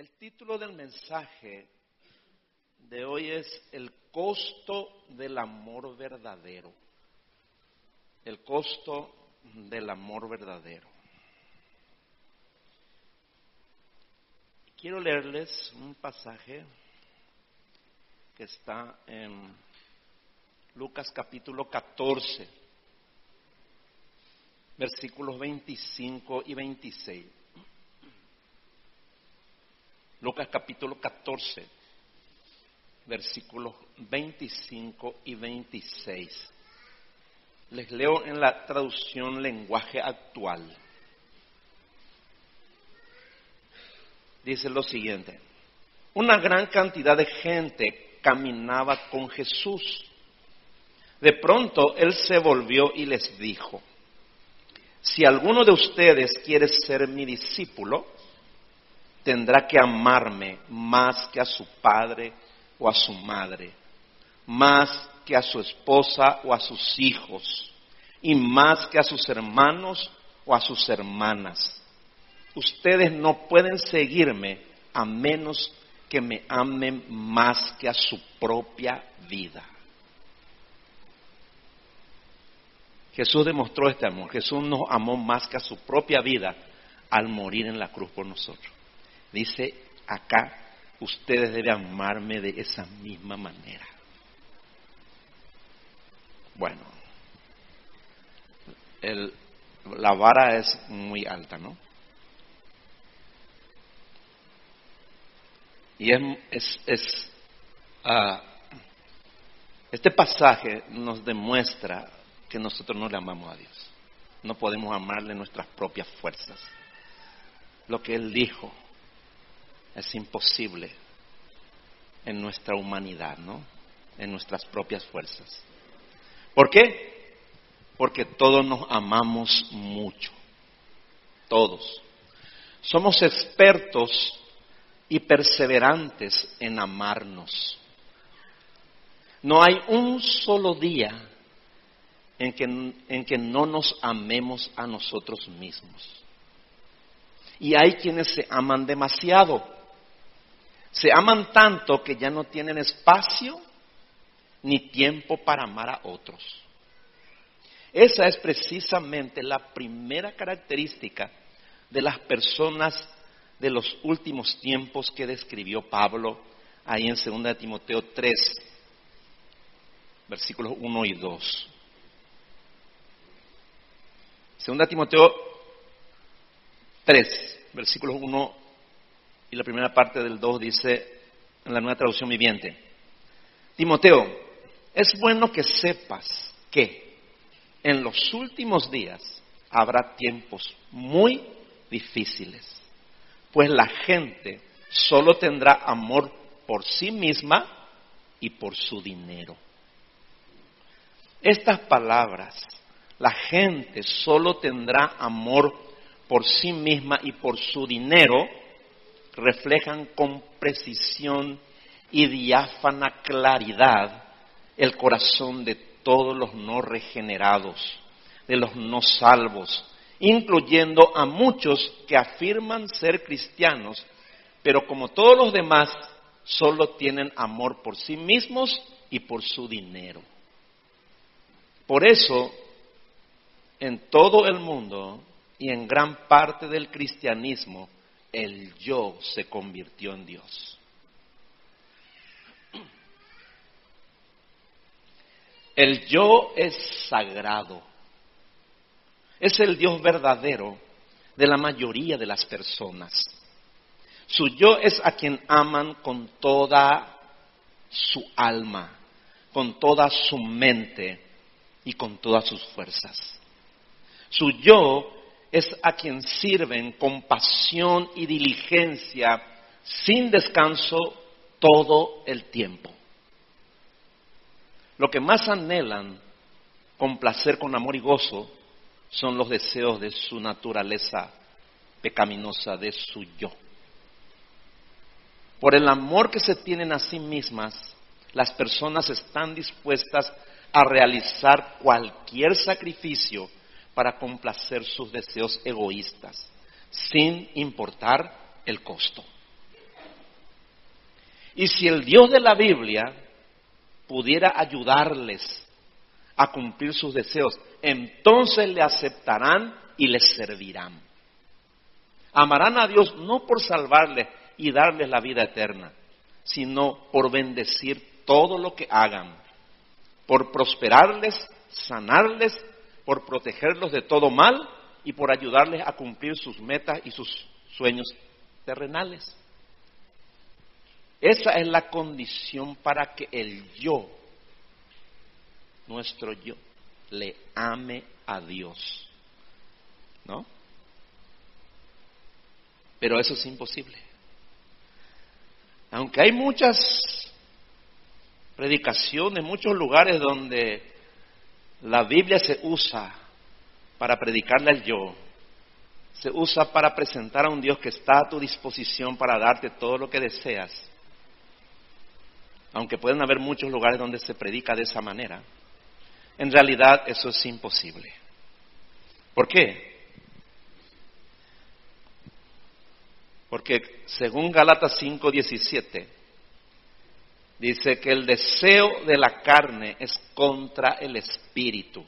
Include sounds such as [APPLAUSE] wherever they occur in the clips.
El título del mensaje de hoy es El costo del amor verdadero. El costo del amor verdadero. Quiero leerles un pasaje que está en Lucas capítulo 14, versículos 25 y 26. Lucas capítulo 14, versículos 25 y 26. Les leo en la traducción lenguaje actual. Dice lo siguiente, una gran cantidad de gente caminaba con Jesús. De pronto él se volvió y les dijo, si alguno de ustedes quiere ser mi discípulo, tendrá que amarme más que a su padre o a su madre, más que a su esposa o a sus hijos, y más que a sus hermanos o a sus hermanas. Ustedes no pueden seguirme a menos que me amen más que a su propia vida. Jesús demostró este amor. Jesús nos amó más que a su propia vida al morir en la cruz por nosotros. Dice acá, ustedes deben amarme de esa misma manera. Bueno, la vara es muy alta, ¿no? Y es, es, ah, este pasaje nos demuestra que nosotros no le amamos a Dios. No podemos amarle nuestras propias fuerzas. Lo que Él dijo, es imposible en nuestra humanidad, ¿no? En nuestras propias fuerzas. ¿Por qué? Porque todos nos amamos mucho. Todos. Somos expertos y perseverantes en amarnos. No hay un solo día en que, en que no nos amemos a nosotros mismos. Y hay quienes se aman demasiado. Se aman tanto que ya no tienen espacio ni tiempo para amar a otros. Esa es precisamente la primera característica de las personas de los últimos tiempos que describió Pablo ahí en 2 Timoteo 3, versículos 1 y 2. 2 Timoteo 3, versículos 1 y la primera parte del 2 dice en la nueva traducción viviente, Timoteo, es bueno que sepas que en los últimos días habrá tiempos muy difíciles, pues la gente solo tendrá amor por sí misma y por su dinero. Estas palabras, la gente solo tendrá amor por sí misma y por su dinero, reflejan con precisión y diáfana claridad el corazón de todos los no regenerados, de los no salvos, incluyendo a muchos que afirman ser cristianos, pero como todos los demás, solo tienen amor por sí mismos y por su dinero. Por eso, en todo el mundo y en gran parte del cristianismo, el yo se convirtió en Dios. El yo es sagrado. Es el Dios verdadero de la mayoría de las personas. Su yo es a quien aman con toda su alma, con toda su mente y con todas sus fuerzas. Su yo es a quien sirven con pasión y diligencia sin descanso todo el tiempo. Lo que más anhelan con placer, con amor y gozo son los deseos de su naturaleza pecaminosa, de su yo. Por el amor que se tienen a sí mismas, las personas están dispuestas a realizar cualquier sacrificio para complacer sus deseos egoístas, sin importar el costo. Y si el Dios de la Biblia pudiera ayudarles a cumplir sus deseos, entonces le aceptarán y les servirán. Amarán a Dios no por salvarles y darles la vida eterna, sino por bendecir todo lo que hagan, por prosperarles, sanarles, por protegerlos de todo mal y por ayudarles a cumplir sus metas y sus sueños terrenales. Esa es la condición para que el yo, nuestro yo, le ame a Dios. ¿No? Pero eso es imposible. Aunque hay muchas predicaciones, muchos lugares donde la Biblia se usa para predicarle al yo, se usa para presentar a un Dios que está a tu disposición para darte todo lo que deseas, aunque pueden haber muchos lugares donde se predica de esa manera, en realidad eso es imposible. ¿Por qué? Porque según Galatas 5:17, dice que el deseo de la carne es contra el espíritu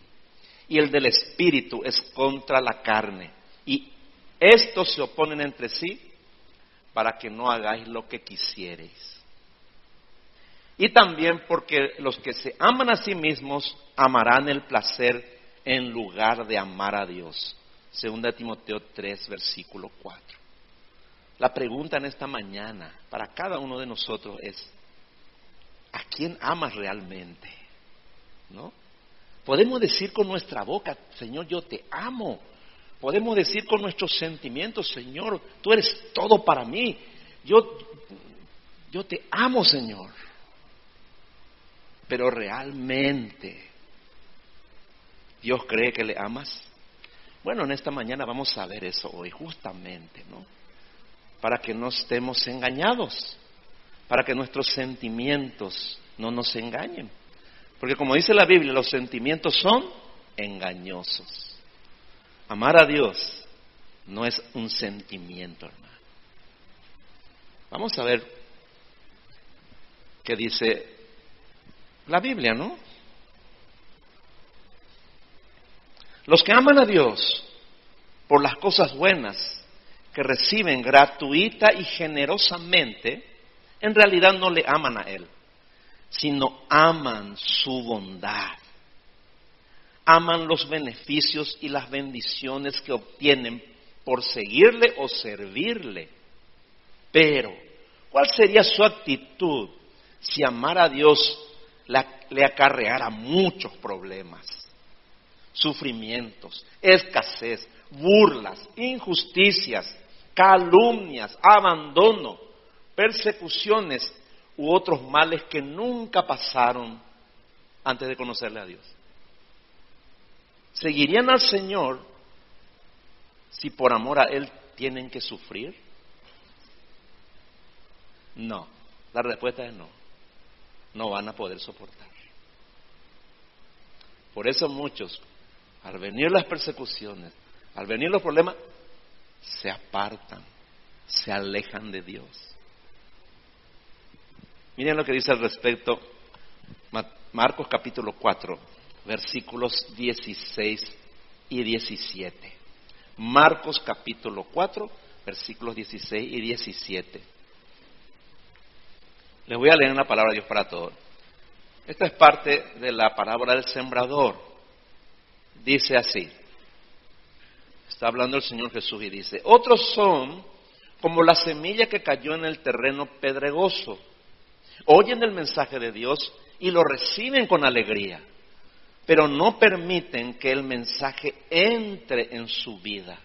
y el del espíritu es contra la carne. Y estos se oponen entre sí para que no hagáis lo que quisierais. Y también porque los que se aman a sí mismos amarán el placer en lugar de amar a Dios. Segunda Timoteo 3, versículo 4. La pregunta en esta mañana para cada uno de nosotros es, ¿a quién amas realmente? ¿No? Podemos decir con nuestra boca, Señor, yo te amo. Podemos decir con nuestros sentimientos, Señor, tú eres todo para mí. Yo, yo te amo, Señor. Pero realmente, ¿Dios cree que le amas? Bueno, en esta mañana vamos a ver eso hoy, justamente, ¿no? para que no estemos engañados, para que nuestros sentimientos no nos engañen. Porque como dice la Biblia, los sentimientos son engañosos. Amar a Dios no es un sentimiento, hermano. Vamos a ver qué dice la Biblia, ¿no? Los que aman a Dios por las cosas buenas que reciben gratuita y generosamente, en realidad no le aman a Él, sino aman su bondad. Aman los beneficios y las bendiciones que obtienen por seguirle o servirle. Pero, ¿cuál sería su actitud si amar a Dios le acarreara muchos problemas, sufrimientos, escasez, burlas, injusticias, calumnias, abandono, persecuciones u otros males que nunca pasaron antes de conocerle a Dios. ¿Seguirían al Señor si por amor a Él tienen que sufrir? No, la respuesta es no. No van a poder soportar. Por eso muchos, al venir las persecuciones, al venir los problemas, se apartan, se alejan de Dios. Miren lo que dice al respecto Marcos capítulo 4, versículos 16 y 17. Marcos capítulo 4, versículos 16 y 17. Les voy a leer una palabra de Dios para todos. Esta es parte de la parábola del sembrador. Dice así, Está hablando el Señor Jesús y dice, otros son como la semilla que cayó en el terreno pedregoso. Oyen el mensaje de Dios y lo reciben con alegría, pero no permiten que el mensaje entre en su vida.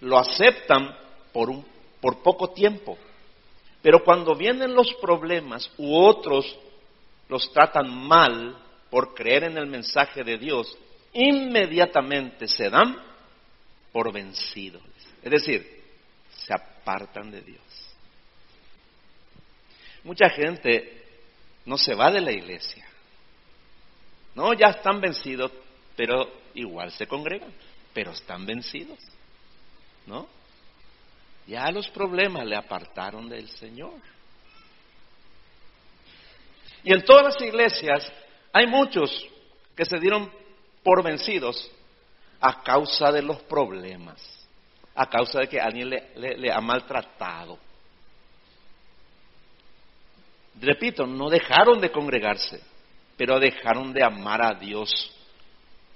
Lo aceptan por, un, por poco tiempo, pero cuando vienen los problemas u otros los tratan mal por creer en el mensaje de Dios, inmediatamente se dan por vencidos. Es decir, se apartan de Dios. Mucha gente no se va de la iglesia. No, ya están vencidos, pero igual se congregan, pero están vencidos. ¿No? Ya los problemas le apartaron del Señor. Y en todas las iglesias hay muchos que se dieron por vencidos a causa de los problemas, a causa de que alguien le, ha maltratado. Repito, no dejaron de congregarse, pero dejaron de amar a Dios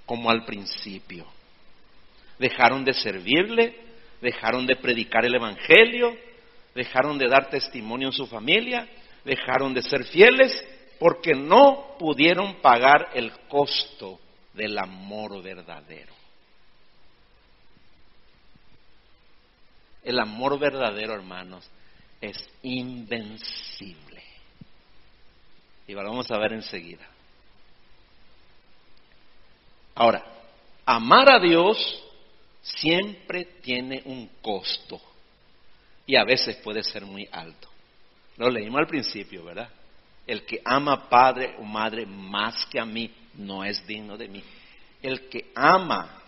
como al principio. Dejaron de servirle, dejaron de predicar el Evangelio, dejaron de dar testimonio en su familia, dejaron de ser fieles porque no pudieron pagar el costo del amor verdadero. El amor verdadero, hermanos, es invencible. Y lo vamos a ver enseguida. Ahora, amar a Dios siempre tiene un costo y a veces puede ser muy alto. Lo leímos al principio, ¿verdad? El que ama padre o madre más que a mí no es digno de mí. El que ama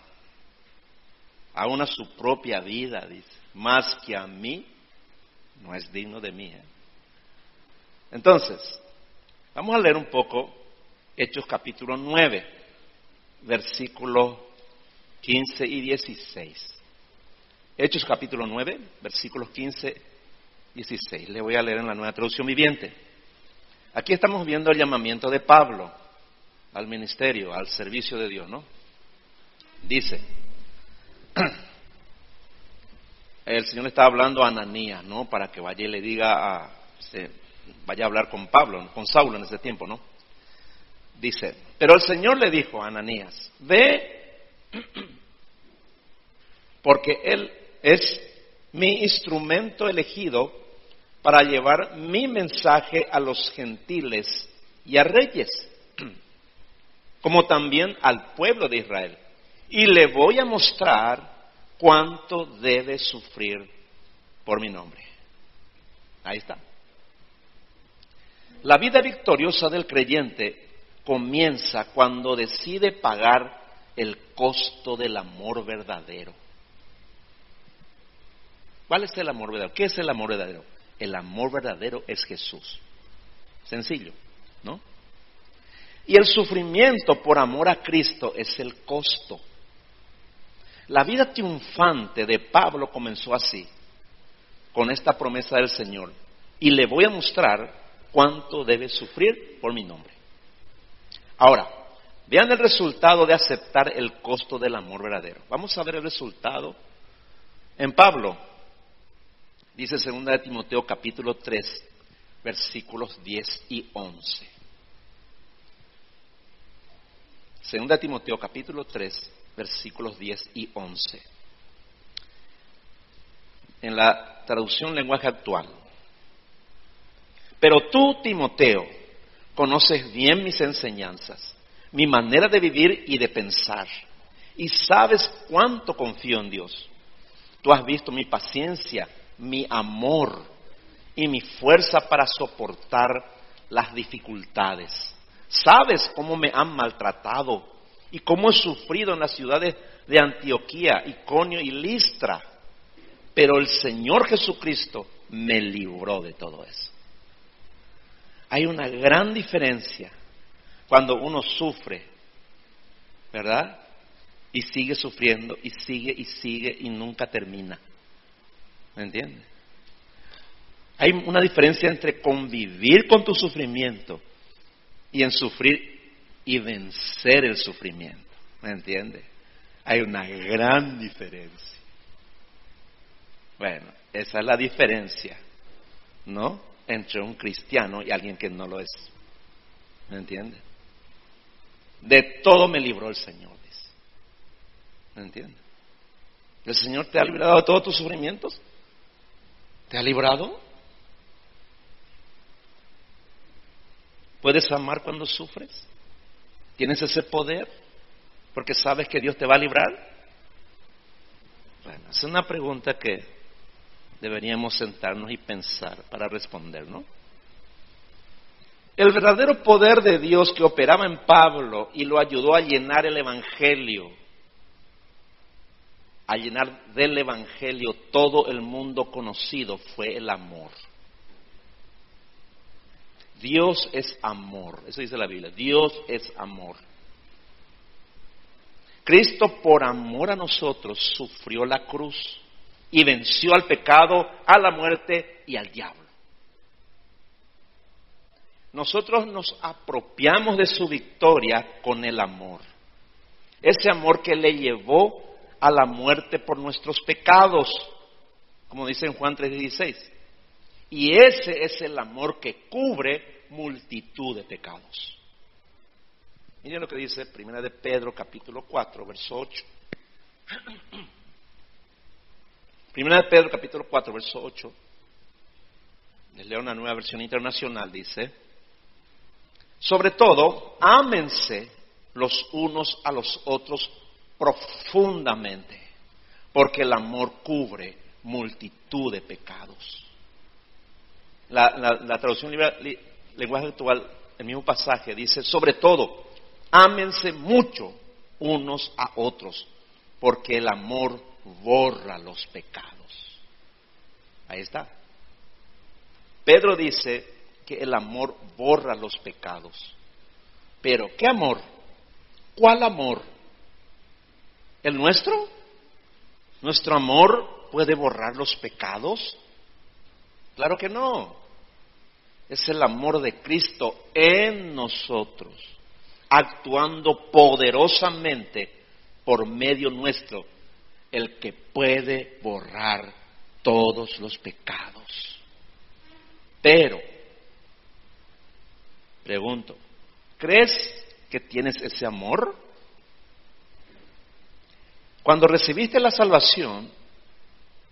a su propia vida, dice, más que a mí, no es digno de mí. ¿eh? Entonces, vamos a leer un poco Hechos capítulo 9, versículos 15 y 16. Hechos capítulo 9, versículos 15 y 16. Le voy a leer en la nueva traducción viviente. Aquí estamos viendo el llamamiento de Pablo al ministerio, al servicio de Dios, ¿no? Dice, [CLEARS THROAT] el Señor está hablando a Ananías, ¿no? Para que vaya y le diga a, vaya a hablar con Pablo, con Saulo en ese tiempo, ¿no? Dice, pero el Señor le dijo a Ananías, ve, [CLEARS THROAT] porque Él es mi instrumento elegido para llevar mi mensaje a los gentiles y a reyes, [CLEARS THROAT] como también al pueblo de Israel. Y le voy a mostrar cuánto debe sufrir por mi nombre. Ahí está. La vida victoriosa del creyente comienza cuando decide pagar el costo del amor verdadero. ¿Cuál es el amor verdadero? ¿Qué es el amor verdadero? El amor verdadero es Jesús. Sencillo, ¿no? Y el sufrimiento por amor a Cristo es el costo. La vida triunfante de Pablo comenzó así, con esta promesa del Señor. Y le voy a mostrar cuánto debe sufrir por mi nombre. Ahora, vean el resultado de aceptar el costo del amor verdadero. Vamos a ver el resultado en Pablo. Dice 2 de Timoteo capítulo 3, versículos 10 y 11. 2 de Timoteo capítulo 3, versículos 10 y 11. En la traducción lenguaje actual. Pero tú, Timoteo, conoces bien mis enseñanzas, mi manera de vivir y de pensar, y sabes cuánto confío en Dios. Tú has visto mi paciencia mi amor y mi fuerza para soportar las dificultades. Sabes cómo me han maltratado y cómo he sufrido en las ciudades de Antioquía, Iconio y Listra. Pero el Señor Jesucristo me libró de todo eso. Hay una gran diferencia cuando uno sufre, ¿verdad? Y sigue sufriendo y sigue y sigue y nunca termina. ¿Me entiendes? Hay una diferencia entre convivir con tu sufrimiento y en sufrir y vencer el sufrimiento. ¿Me entiendes? Hay una gran diferencia. Bueno, esa es la diferencia, ¿no? Entre un cristiano y alguien que no lo es. ¿Me entiendes? De todo me libró el Señor. ¿Me entiendes? ¿El Señor te ha librado de todos tus sufrimientos? ¿Te ha librado? ¿Puedes amar cuando sufres? ¿Tienes ese poder? Porque sabes que Dios te va a librar. Bueno, es una pregunta que deberíamos sentarnos y pensar para responder, ¿no? El verdadero poder de Dios que operaba en Pablo y lo ayudó a llenar el Evangelio a llenar del Evangelio todo el mundo conocido fue el amor. Dios es amor, eso dice la Biblia, Dios es amor. Cristo por amor a nosotros sufrió la cruz y venció al pecado, a la muerte y al diablo. Nosotros nos apropiamos de su victoria con el amor. Ese amor que le llevó a la muerte por nuestros pecados, como dice en Juan 3:16. Y ese es el amor que cubre multitud de pecados. Miren lo que dice Primera de Pedro capítulo 4, verso 8. [CLEARS THROAT] Primera de Pedro capítulo 4, verso 8. Les leo una nueva versión internacional, dice, sobre todo, ámense los unos a los otros profundamente, porque el amor cubre multitud de pecados. La, traducción lenguaje actual, el mismo pasaje, dice, sobre todo, ámense mucho unos a otros, porque el amor borra los pecados. Ahí está. Pedro dice que el amor borra los pecados. Pero, ¿qué amor? ¿Cuál amor? ¿El nuestro? ¿Nuestro amor puede borrar los pecados? Claro que no. Es el amor de Cristo en nosotros, actuando poderosamente por medio nuestro, el que puede borrar todos los pecados. Pero, pregunto, ¿crees que tienes ese amor? Cuando recibiste la salvación,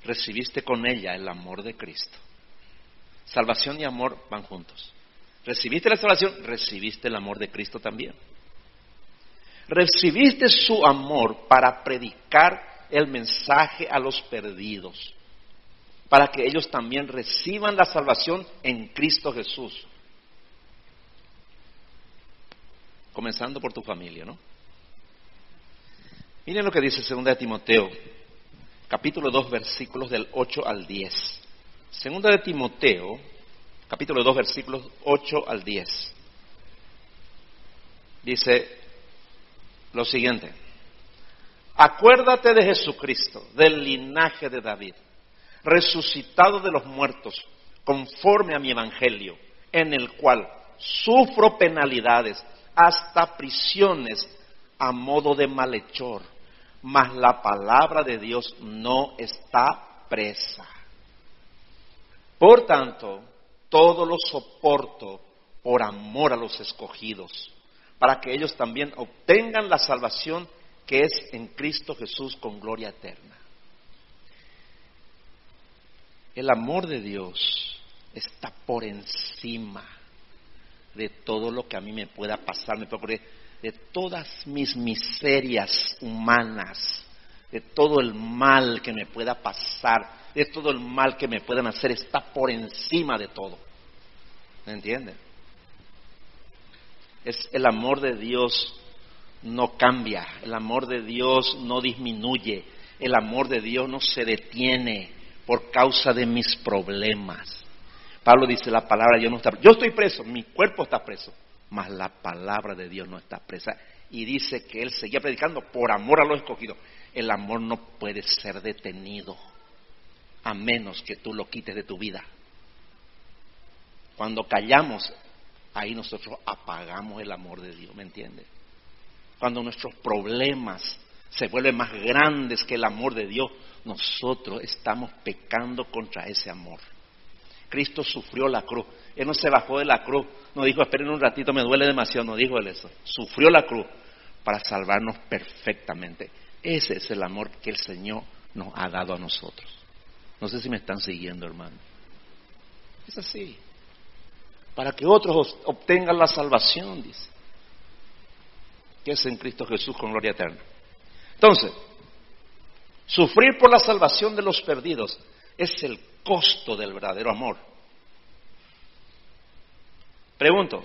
recibiste con ella el amor de Cristo. Salvación y amor van juntos. Recibiste la salvación, recibiste el amor de Cristo también. Recibiste su amor para predicar el mensaje a los perdidos, para que ellos también reciban la salvación en Cristo Jesús. Comenzando por tu familia, ¿no? Miren lo que dice 2 Timoteo, capítulo 2, versículos del 8 al 10. Segunda de Timoteo, capítulo 2, versículos 8 al 10. Dice lo siguiente. Acuérdate de Jesucristo, del linaje de David, resucitado de los muertos, conforme a mi evangelio, en el cual sufro penalidades, hasta prisiones a modo de malhechor, mas la palabra de Dios no está presa. Por tanto, todo lo soporto por amor a los escogidos, para que ellos también obtengan la salvación que es en Cristo Jesús con gloria eterna. El amor de Dios está por encima de todo lo que a mí me pueda pasar, me puede de todas mis miserias humanas, de todo el mal que me pueda pasar de todo el mal que me puedan hacer, está por encima de todo. ¿Me entienden? Es el amor de Dios no cambia, el amor de Dios no disminuye, el amor de Dios no se detiene por causa de mis problemas. Pablo dice la palabra, yo no está, yo estoy preso, mi cuerpo está preso, mas la palabra de Dios no está presa. Y dice que él seguía predicando por amor a los escogidos. El amor no puede ser detenido a menos que tú lo quites de tu vida. Cuando callamos, ahí nosotros apagamos el amor de Dios, ¿me entiendes? Cuando nuestros problemas se vuelven más grandes que el amor de Dios, nosotros estamos pecando contra ese amor. Cristo sufrió la cruz. Él no se bajó de la cruz, no dijo, esperen un ratito, me duele demasiado, no dijo él eso. Sufrió la cruz para salvarnos perfectamente. Ese es el amor que el Señor nos ha dado a nosotros. No sé si me están siguiendo, hermano. Es así. Para que otros obtengan la salvación, dice. Que es en Cristo Jesús con gloria eterna. Entonces, sufrir por la salvación de los perdidos es el costo del verdadero amor. Pregunto,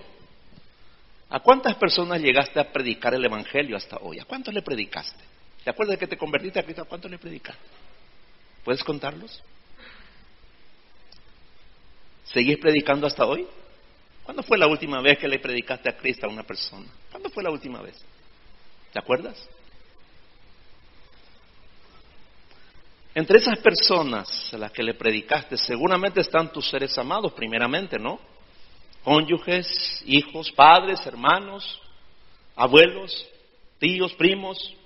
¿a cuántas personas llegaste a predicar el Evangelio hasta hoy? ¿A cuántos le predicaste? ¿Te acuerdas de que te convertiste a Cristo? ¿A cuántos le predicaste? ¿Puedes contarlos? ¿Seguís predicando hasta hoy? ¿Cuándo fue la última vez que le predicaste a Cristo a una persona? ¿Cuándo fue la última vez? ¿Te acuerdas? Entre esas personas a las que le predicaste, seguramente están tus seres amados, primeramente, ¿no? Cónyuges, hijos, padres, hermanos, abuelos, tíos, primos,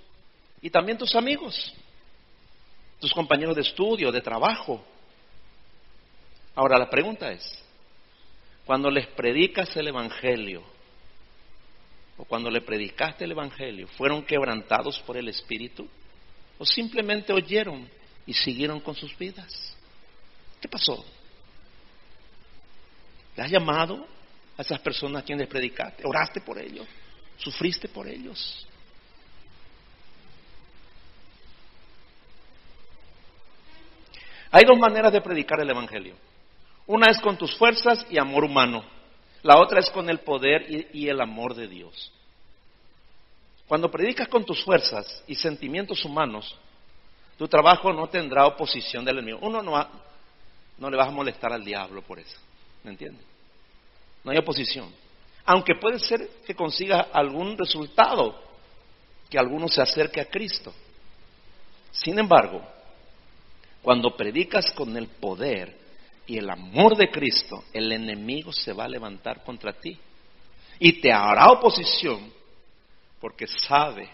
y también tus amigos, tus compañeros de estudio, de trabajo. Ahora la pregunta es, cuando les predicas el Evangelio, o cuando le predicaste el Evangelio, ¿fueron quebrantados por el Espíritu? ¿O simplemente oyeron y siguieron con sus vidas? ¿Qué pasó? ¿Le has llamado a esas personas a quienes predicaste? ¿Oraste por ellos? ¿Sufriste por ellos? Hay dos maneras de predicar el Evangelio. Una es con tus fuerzas y amor humano. La otra es con el poder y, el amor de Dios. Cuando predicas con tus fuerzas y sentimientos humanos, tu trabajo no tendrá oposición del enemigo. Uno no, no le vas a molestar al diablo por eso. ¿Me entiendes? No hay oposición. Aunque puede ser que consiga algún resultado, que alguno se acerque a Cristo. Sin embargo, cuando predicas con el poder y el amor de Cristo, el enemigo se va a levantar contra ti y te hará oposición porque sabe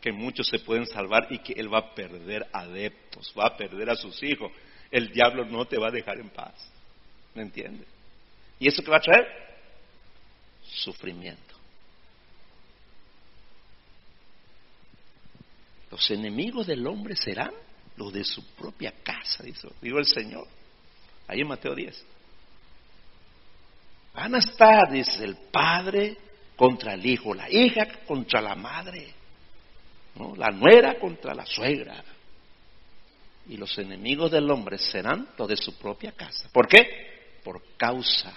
que muchos se pueden salvar y que él va a perder adeptos, va a perder a sus hijos. El diablo no te va a dejar en paz. ¿Me entiendes? ¿Y eso qué va a traer? Sufrimiento. Los enemigos del hombre serán los de su propia casa, dijo el Señor. Ahí en Mateo 10. Van a estar, dice, el padre contra el hijo, la hija contra la madre, la nuera contra la suegra. Y los enemigos del hombre serán los de su propia casa. ¿Por qué? Por causa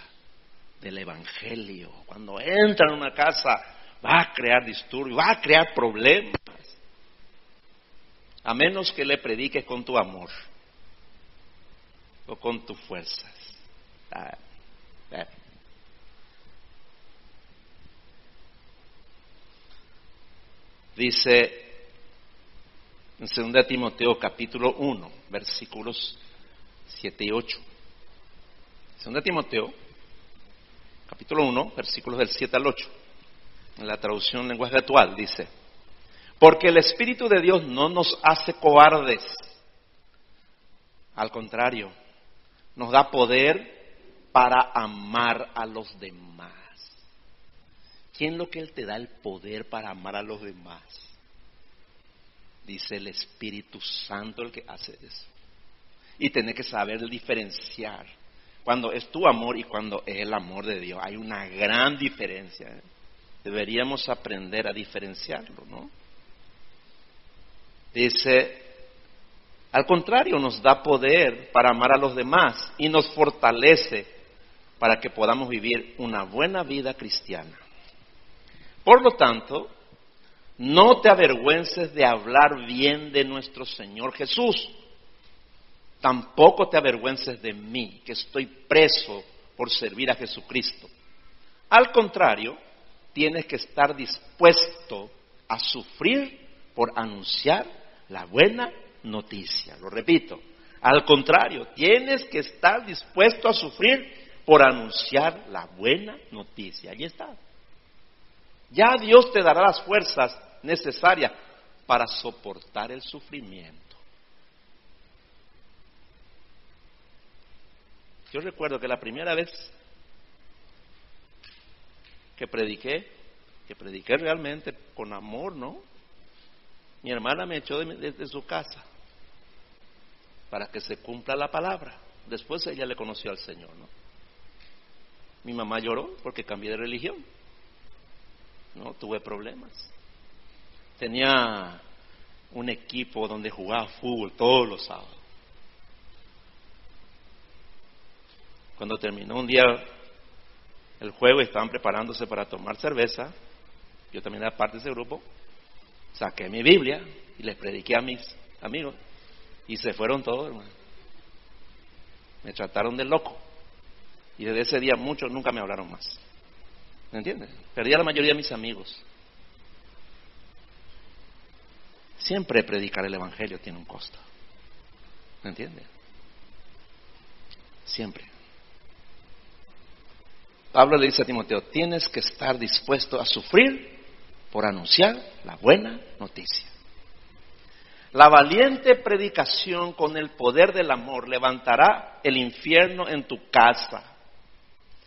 del Evangelio. Cuando entra en una casa va a crear disturbios, va a crear problemas. A menos que le prediques con tu amor o con tus fuerzas. Ah, ah. Dice en 2 Timoteo capítulo 1, versículos 7 y 8. 2 Timoteo capítulo 1, versículos del 7 al 8. En la traducción lenguaje actual dice, porque el Espíritu de Dios no nos hace cobardes, al contrario, nos da poder para amar a los demás. ¿Quién es lo que Él te da el poder para amar a los demás? Dice el Espíritu Santo el que hace eso. Y tiene que saber diferenciar cuando es tu amor y cuando es el amor de Dios. Hay una gran diferencia. ¿eh? Deberíamos aprender a diferenciarlo, ¿no? Dice, al contrario, nos da poder para amar a los demás y nos fortalece para que podamos vivir una buena vida cristiana. Por lo tanto, no te avergüences de hablar bien de nuestro Señor Jesús. Tampoco te avergüences de mí, que estoy preso por servir a Jesucristo. Al contrario, tienes que estar dispuesto a sufrir por anunciar la buena noticia. Lo repito, al contrario, tienes que estar dispuesto a sufrir por anunciar la buena noticia. Allí está. Ya Dios te dará las fuerzas necesarias para soportar el sufrimiento. Yo recuerdo que la primera vez que prediqué, que prediqué realmente con amor, ¿no? Mi hermana me echó de, su casa para que se cumpla la palabra. Después ella le conoció al Señor, ¿no? Mi mamá lloró porque cambié de religión. No, tuve problemas. Tenía un equipo donde jugaba fútbol todos los sábados. Cuando terminó un día el juego estaban preparándose para tomar cerveza, yo también era parte de ese grupo, saqué mi Biblia y les prediqué a mis amigos y se fueron todos, hermano. Me trataron de loco. Y desde ese día muchos nunca me hablaron más. ¿Me entiendes? Perdí a la mayoría de mis amigos. Siempre predicar el Evangelio tiene un costo. ¿Me entiendes? Siempre. Pablo le dice a Timoteo, tienes que estar dispuesto a sufrir por anunciar la buena noticia. La valiente predicación con el poder del amor levantará el infierno en tu casa,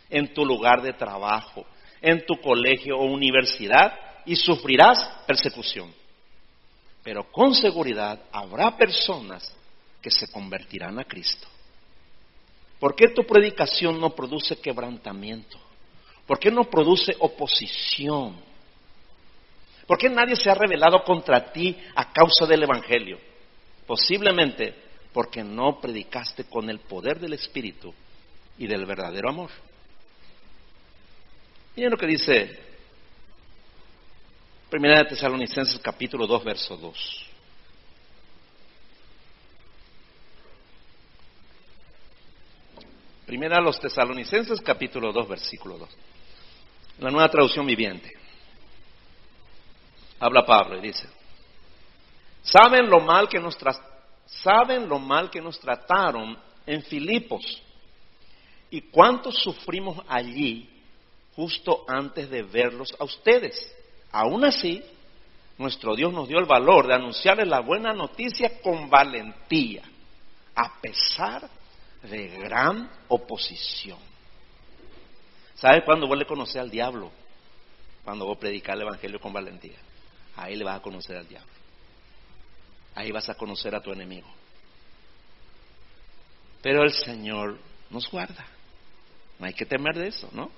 en tu lugar de trabajo, en tu colegio o universidad y sufrirás persecución. Pero con seguridad habrá personas que se convertirán a Cristo. ¿Por qué tu predicación no produce quebrantamiento? ¿Por qué no produce oposición? ¿Por qué nadie se ha rebelado contra ti a causa del Evangelio? Posiblemente porque no predicaste con el poder del Espíritu y del verdadero amor. Miren lo que dice Primera de Tesalonicenses capítulo 2, verso 2. Primera a los Tesalonicenses capítulo 2, versículo 2. La nueva traducción viviente. Habla Pablo y dice, ¿saben lo mal que nos, ¿saben lo mal que nos trataron en Filipos? ¿Y cuánto sufrimos allí justo antes de verlos a ustedes? Aún así, nuestro Dios nos dio el valor de anunciarles la buena noticia con valentía, a pesar de gran oposición. ¿Sabes cuándo vuelve a conocer al diablo? Cuando vos predicar el Evangelio con valentía. Ahí le vas a conocer al diablo. Ahí vas a conocer a tu enemigo. Pero el Señor nos guarda. No hay que temer de eso, ¿no?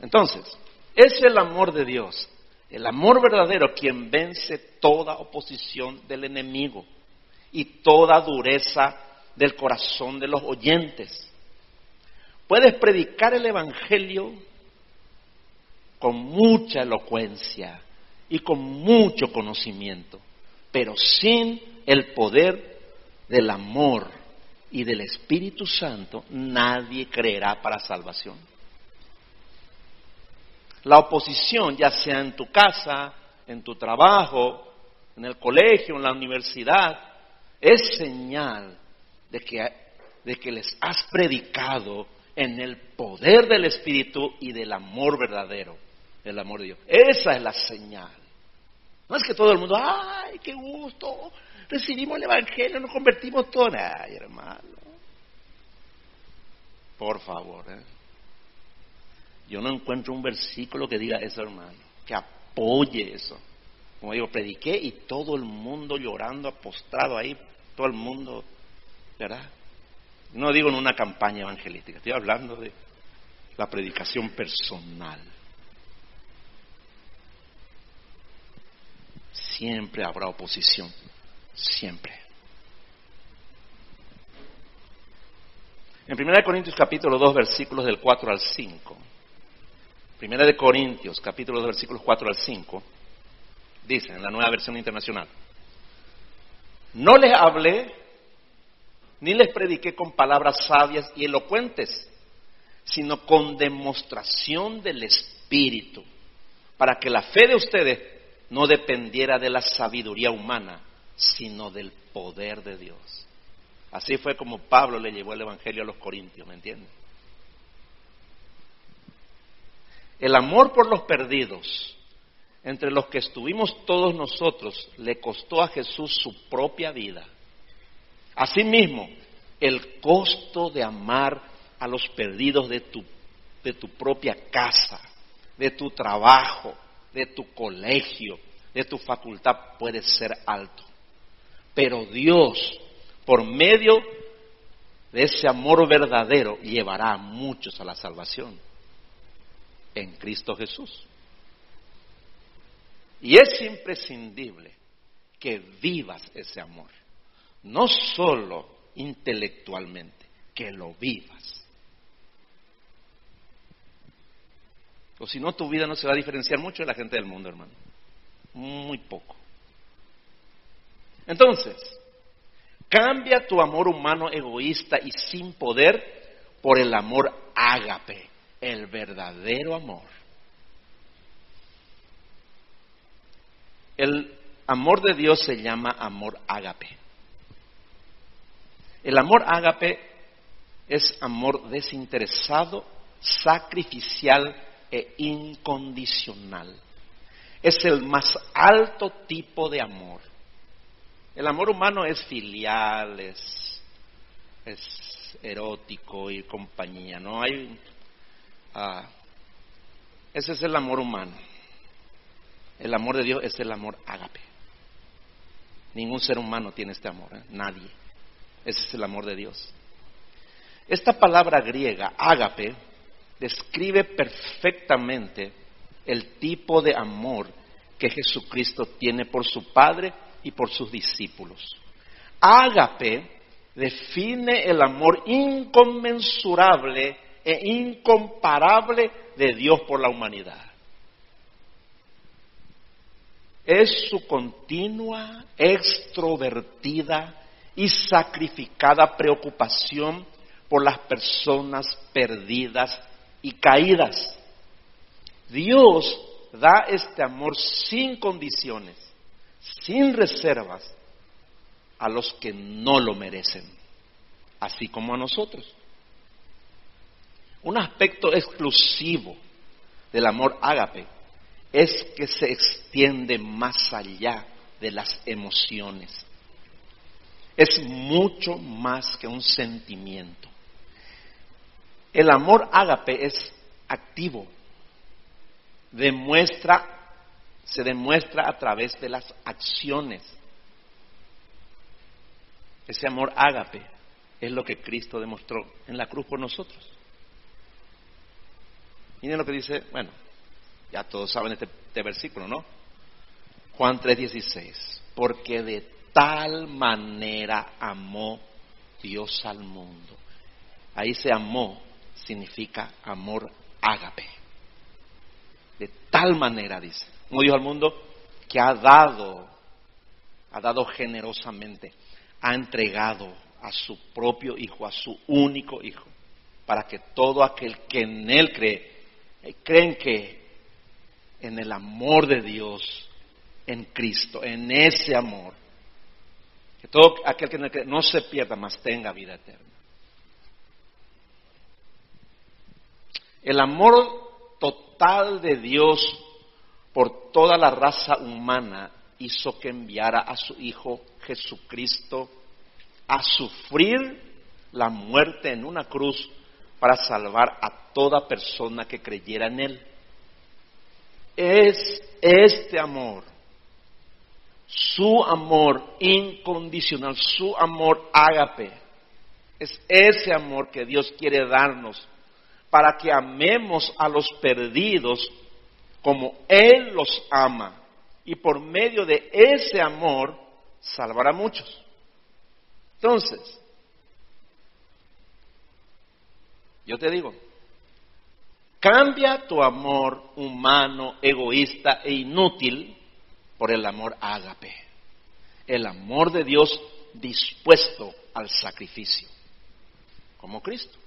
Entonces, es el amor de Dios, el amor verdadero quien vence toda oposición del enemigo y toda dureza del corazón de los oyentes. Puedes predicar el Evangelio con mucha elocuencia y con mucho conocimiento, pero sin el poder del amor y del Espíritu Santo, nadie creerá para salvación. La oposición, ya sea en tu casa, en tu trabajo, en el colegio, en la universidad, es señal de que, de que les has predicado en el poder del Espíritu y del amor verdadero, el amor de Dios. Esa es la señal. No es que todo el mundo, ay, qué gusto, recibimos el Evangelio, nos convertimos todos. Ay, hermano. Por favor, ¿eh? yo no encuentro un versículo que diga eso, hermano, que apoye eso. Como digo, prediqué y todo el mundo llorando, apostrado ahí, todo el mundo, ¿verdad? No digo en una campaña evangelística, estoy hablando de la predicación personal. Siempre habrá oposición, siempre. En 1 Corintios capítulo 2 versículos del 4 al 5, 1 Corintios capítulo 2 versículos 4 al 5, dice en la nueva versión internacional, no les hablé ni les prediqué con palabras sabias y elocuentes, sino con demostración del Espíritu, para que la fe de ustedes no dependiera de la sabiduría humana, sino del poder de Dios. Así fue como Pablo le llevó el Evangelio a los Corintios, ¿me entienden? El amor por los perdidos, entre los que estuvimos todos nosotros, le costó a Jesús su propia vida. Asimismo, el costo de amar a los perdidos de tu, de tu propia casa, de tu trabajo, de tu colegio, de tu facultad puede ser alto. Pero Dios, por medio de ese amor verdadero, llevará a muchos a la salvación en Cristo Jesús. Y es imprescindible que vivas ese amor no solo intelectualmente, que lo vivas. O si no, tu vida no se va a diferenciar mucho de la gente del mundo, hermano. Muy poco. Entonces, Cambia tu amor humano egoísta y sin poder por el amor ágape, el verdadero amor. El amor de Dios se llama amor ágape. El amor ágape es amor desinteresado, sacrificial e incondicional. Es el más alto tipo de amor. El amor humano es filial, es, erótico y compañía. No hay. Ah, ese es el amor humano. El amor de Dios es el amor ágape. Ningún ser humano tiene este amor, ¿eh? nadie. Ese es el amor de Dios. Esta palabra griega, ágape, describe perfectamente el tipo de amor que Jesucristo tiene por su Padre y por sus discípulos. Ágape define el amor inconmensurable e incomparable de Dios por la humanidad. Es su continua, extrovertida y sacrificada preocupación por las personas perdidas y caídas. Dios da este amor sin condiciones, sin reservas, a los que no lo merecen, así como a nosotros. Un aspecto exclusivo del amor ágape es que se extiende más allá de las emociones. Es mucho más que un sentimiento. El amor ágape es activo, demuestra, se demuestra a través de las acciones. Ese amor ágape es lo que Cristo demostró en la cruz por nosotros. Miren lo que dice, bueno, ya todos saben este, este versículo, ¿no? Juan 3:16, porque de tal manera amó Dios al mundo. Ahí se amó significa amor ágape. De tal manera, dice, como dijo al mundo, que ha dado, ha dado generosamente, ha entregado a su propio Hijo, a su único Hijo, para que todo aquel que en Él cree, eh, creen que en el amor de Dios, en Cristo, en ese amor, que todo aquel que no se pierda, mas tenga vida eterna. El amor total de Dios por toda la raza humana hizo que enviara a su Hijo Jesucristo a sufrir la muerte en una cruz para salvar a toda persona que creyera en Él. Es este amor, su amor incondicional, su amor ágape, es ese amor que Dios quiere darnos para que amemos a los perdidos como Él los ama y por medio de ese amor salvar a muchos. Entonces, yo te digo, cambia tu amor humano, egoísta e inútil por el amor ágape, el amor de Dios dispuesto al sacrificio, como Cristo.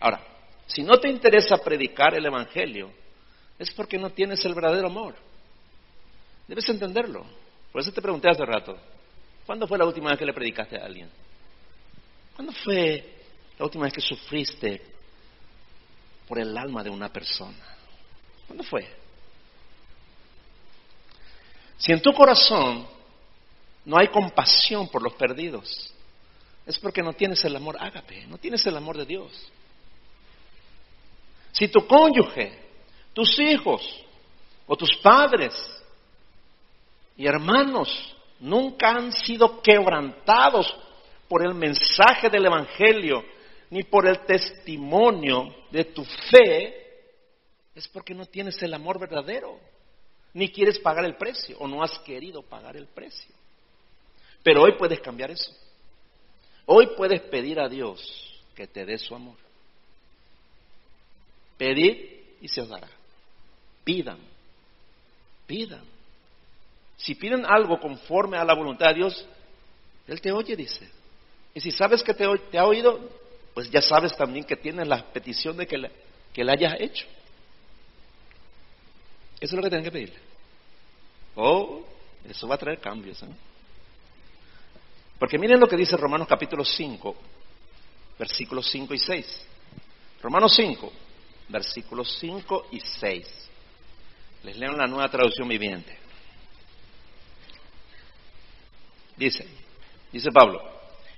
Ahora, si no te interesa predicar el Evangelio, es porque no tienes el verdadero amor. Debes entenderlo. Por eso te pregunté hace rato, ¿cuándo fue la última vez que le predicaste a alguien? ¿Cuándo fue la última vez que sufriste por el alma de una persona? ¿Cuándo fue? Si en tu corazón no hay compasión por los perdidos, es porque no tienes el amor ágape, no tienes el amor de Dios. Si tu cónyuge, tus hijos o tus padres y hermanos nunca han sido quebrantados por el mensaje del Evangelio ni por el testimonio de tu fe, es porque no tienes el amor verdadero, ni quieres pagar el precio o no has querido pagar el precio. Pero hoy puedes cambiar eso. Hoy puedes pedir a Dios que te dé su amor. Pedid y se os dará. Pidan, pidan. Si piden algo conforme a la voluntad de Dios, Él te oye, dice. Y si sabes que te, ha oído, pues ya sabes también que tienes la petición de que que le hayas hecho. Eso es lo que tienen que pedirle. Oh, eso va a traer cambios. ¿eh? Porque miren lo que dice Romanos capítulo 5, versículos 5 y 6. Romanos 5, versículos 5 y 6. Les leo la nueva traducción viviente. Dice, dice Pablo,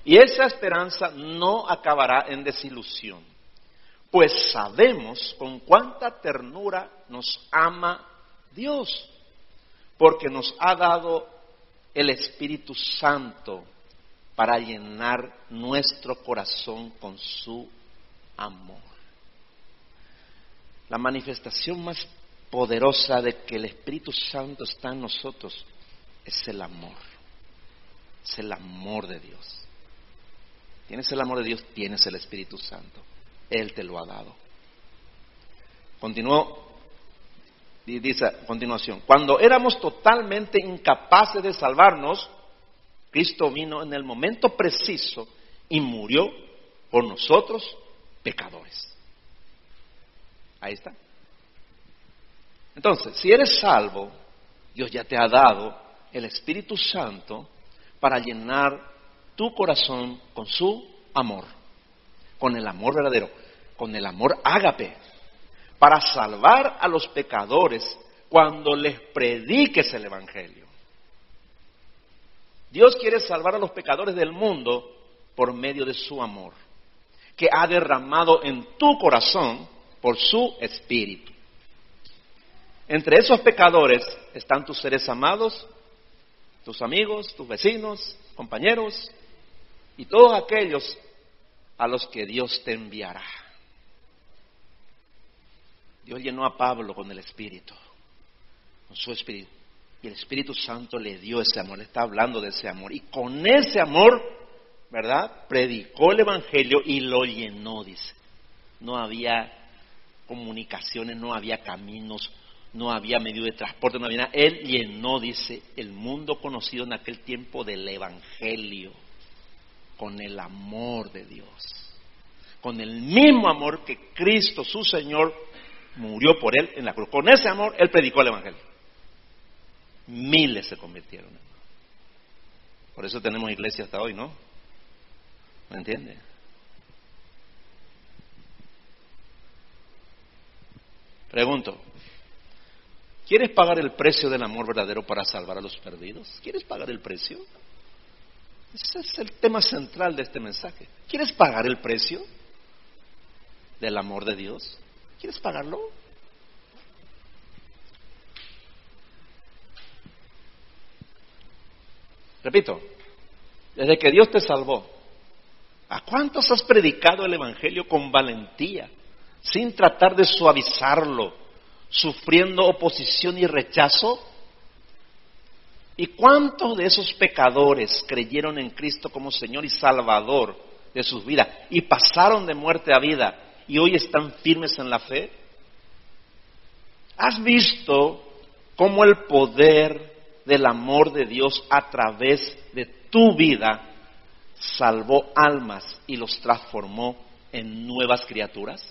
y esa esperanza no acabará en desilusión, pues sabemos con cuánta ternura nos ama Dios, porque nos ha dado el Espíritu Santo para llenar nuestro corazón con su amor. La manifestación más poderosa de que el Espíritu Santo está en nosotros es el amor. Es el amor de Dios. Tienes el amor de Dios, tienes el Espíritu Santo. Él te lo ha dado. Continuó, dice continuación, cuando éramos totalmente incapaces de salvarnos, Cristo vino en el momento preciso y murió por nosotros pecadores. Ahí está. Entonces, si eres salvo, Dios ya te ha dado el Espíritu Santo para llenar tu corazón con su amor, con el amor verdadero, con el amor ágape, para salvar a los pecadores cuando les prediques el Evangelio. Dios quiere salvar a los pecadores del mundo por medio de su amor, que ha derramado en tu corazón por su espíritu. Entre esos pecadores están tus seres amados, tus amigos, tus vecinos, compañeros y todos aquellos a los que Dios te enviará. Dios llenó a Pablo con el Espíritu, con su Espíritu. Y el Espíritu Santo le dio ese amor, le está hablando de ese amor. Y con ese amor, ¿verdad? Predicó el Evangelio y lo llenó, dice. No había comunicaciones, no había caminos, no había medio de transporte, no había nada. Él llenó, dice, el mundo conocido en aquel tiempo del Evangelio, con el amor de Dios, con el mismo amor que Cristo, su Señor, murió por él en la cruz. Con ese amor, él predicó el Evangelio. Miles se convirtieron. Por eso tenemos iglesia hasta hoy, ¿no? ¿Me entiende? Pregunto, ¿Quieres pagar el precio del amor verdadero para salvar a los perdidos? ¿Quieres pagar el precio? Ese es el tema central de este mensaje. ¿Quieres pagar el precio del amor de Dios? ¿Quieres pagarlo? Repito, desde que Dios te salvó, ¿a cuántos has predicado el Evangelio con valentía, sin tratar de suavizarlo, sufriendo oposición y rechazo? ¿Y cuántos de esos pecadores creyeron en Cristo como Señor y Salvador de sus vidas y pasaron de muerte a vida y hoy están firmes en la fe? ¿Has visto cómo el poder del amor de Dios a través de tu vida salvó almas y los transformó en nuevas criaturas?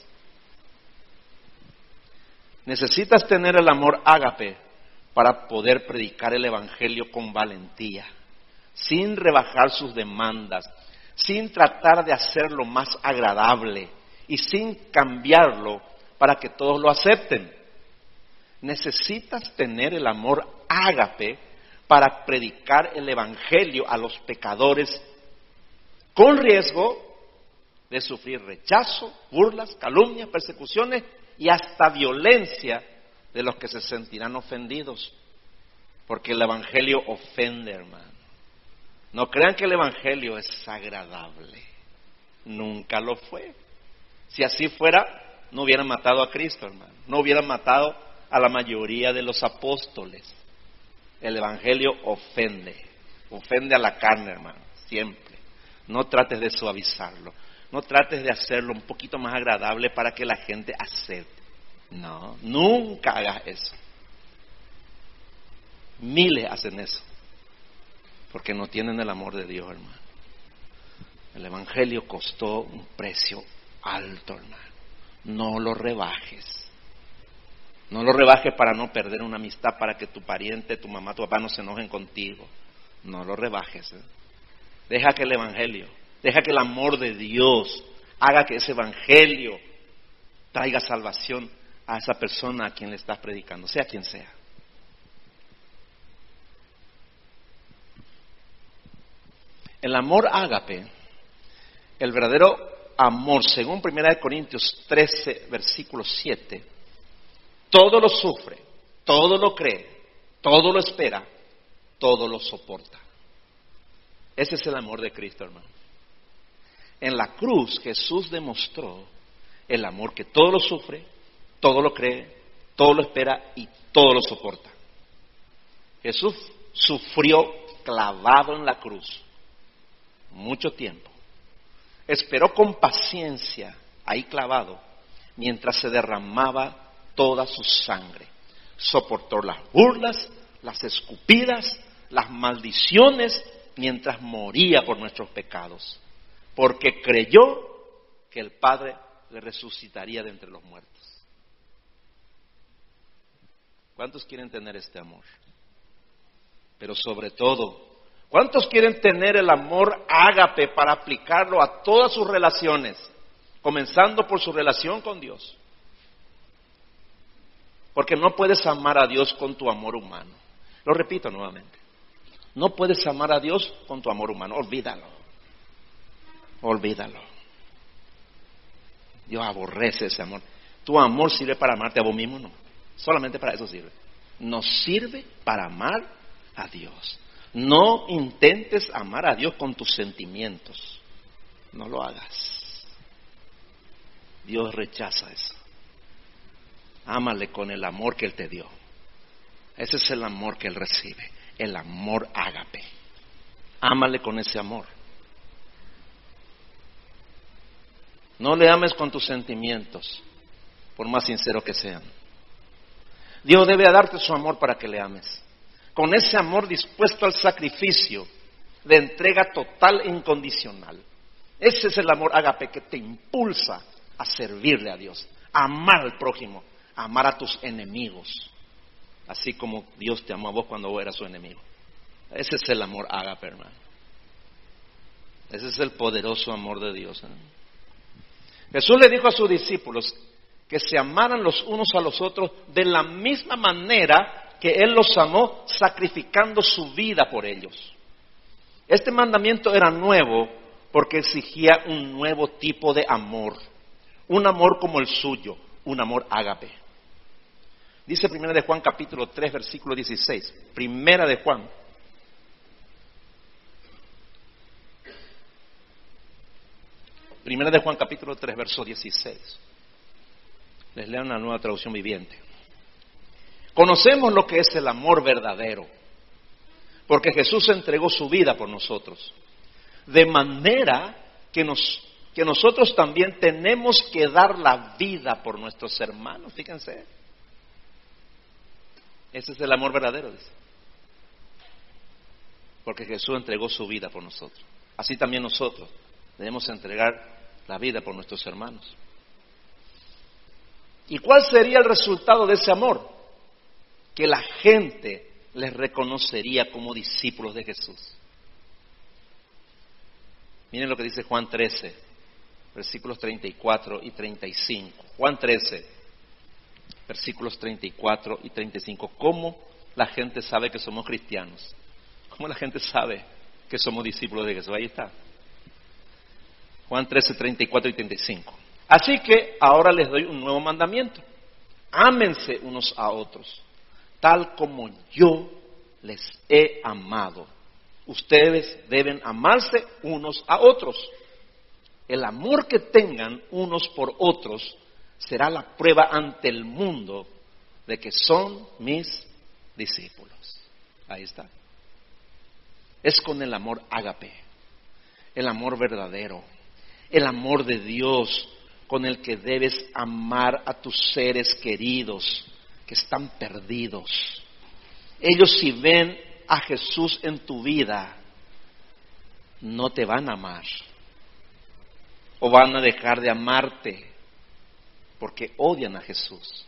Necesitas tener el amor ágape para poder predicar el Evangelio con valentía, sin rebajar sus demandas, sin tratar de hacerlo más agradable y sin cambiarlo para que todos lo acepten. Necesitas tener el amor ágape para predicar el Evangelio a los pecadores con riesgo de sufrir rechazo, burlas, calumnias, persecuciones y hasta violencia de los que se sentirán ofendidos. Porque el Evangelio ofende, hermano. No crean que el Evangelio es agradable. Nunca lo fue. Si así fuera, no hubieran matado a Cristo, hermano. No hubieran matado a la mayoría de los apóstoles. El Evangelio ofende. Ofende a la carne, hermano. Siempre. No trates de suavizarlo. No trates de hacerlo un poquito más agradable para que la gente acepte. No, nunca hagas eso. Miles hacen eso. porque no tienen el amor de Dios, hermano. El Evangelio costó un precio alto, hermano. No lo rebajes. No lo rebajes para no perder una amistad, para que tu pariente, tu mamá, tu papá no se enojen contigo. No lo rebajes. ¿eh? Deja que el Evangelio, deja que el amor de Dios haga que ese Evangelio traiga salvación a esa persona a quien le estás predicando, sea quien sea. El amor ágape, el verdadero amor, según 1 Corintios 13, versículo 7, todo lo sufre, todo lo cree, todo lo espera, todo lo soporta. Ese es el amor de Cristo, hermano. En la cruz Jesús demostró el amor que todo lo sufre, todo lo cree, todo lo espera y todo lo soporta. Jesús sufrió clavado en la cruz mucho tiempo. Esperó con paciencia, ahí clavado, mientras se derramaba toda su sangre. Soportó las burlas, las escupidas, las maldiciones, mientras moría por nuestros pecados, porque creyó que el Padre le resucitaría de entre los muertos. ¿Cuántos quieren tener este amor? Pero sobre todo, ¿Cuántos quieren tener el amor ágape para aplicarlo a todas sus relaciones, comenzando por su relación con Dios? Porque no puedes amar a Dios con tu amor humano. Lo repito nuevamente. No puedes amar a Dios con tu amor humano. Olvídalo. Olvídalo. Dios aborrece ese amor. Tu amor sirve para amarte a vos mismo, no. Solamente para eso sirve. No sirve para amar a Dios. No intentes amar a Dios con tus sentimientos. No lo hagas. Dios rechaza eso. Ámale con el amor que Él te dio. Ese es el amor que Él recibe. El amor ágape. Ámale con ese amor. No le ames con tus sentimientos, por más sincero que sean. Dios debe darte su amor para que le ames con ese amor dispuesto al sacrificio, de entrega total e incondicional. Ese es el amor agape que te impulsa a servirle a Dios, a amar al prójimo, a amar a tus enemigos, así como Dios te amó a vos cuando vos eras su enemigo. Ese es el amor agape, hermano. Ese es el poderoso amor de Dios. ¿eh? Jesús le dijo a sus discípulos que se amaran los unos a los otros de la misma manera que Él los amó sacrificando su vida por ellos. Este mandamiento era nuevo porque exigía un nuevo tipo de amor, un amor como el suyo, un amor ágape. Dice Primera de Juan capítulo 3 versículo 16, Primera de Juan. Primera de Juan capítulo 3 verso 16. Les leo una nueva traducción viviente. Conocemos lo que es el amor verdadero, porque Jesús entregó su vida por nosotros. De manera que, que nosotros también tenemos que dar la vida por nuestros hermanos, fíjense. Ese es el amor verdadero, dice. Porque Jesús entregó su vida por nosotros. Así también nosotros debemos entregar la vida por nuestros hermanos. ¿Y cuál sería el resultado de ese amor? que la gente les reconocería como discípulos de Jesús. Miren lo que dice Juan 13, versículos 34 y 35. Juan 13, versículos 34 y 35. ¿Cómo la gente sabe que somos cristianos? ¿Cómo la gente sabe que somos discípulos de Jesús? Ahí está. Juan 13, 34 y 35. Así que ahora les doy un nuevo mandamiento. Ámense unos a otros tal como yo les he amado. Ustedes deben amarse unos a otros. El amor que tengan unos por otros será la prueba ante el mundo de que son mis discípulos. Ahí está. Es con el amor ágape, el amor verdadero, el amor de Dios con el que debes amar a tus seres queridos, están perdidos. Ellos si ven a Jesús en tu vida, no te van a amar o van a dejar de amarte porque odian a Jesús.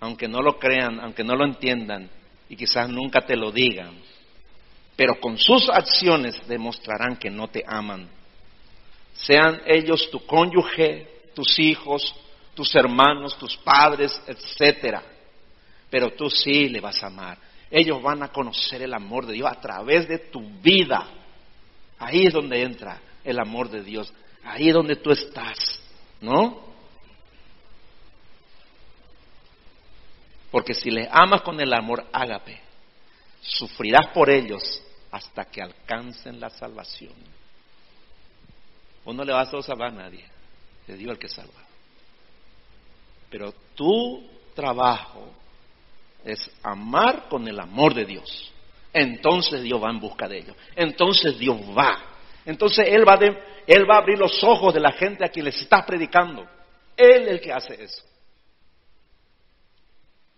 Aunque no lo crean, aunque no lo entiendan y quizás nunca te lo digan, pero con sus acciones demostrarán que no te aman. Sean ellos tu cónyuge, tus hijos, tus hermanos, tus padres, etcétera. Pero tú sí le vas a amar. Ellos van a conocer el amor de Dios a través de tu vida. Ahí es donde entra el amor de Dios. Ahí es donde tú estás, ¿no? Porque si les amas con el amor ágape, sufrirás por ellos hasta que alcancen la salvación. Vos no le vas a salvar a nadie, es Dios el que salva. Pero tu trabajo es amar con el amor de Dios. Entonces Dios va en busca de ellos. Entonces Dios va entonces Él va, él va a abrir los ojos de la gente a quien les está predicando. Él es el que hace eso.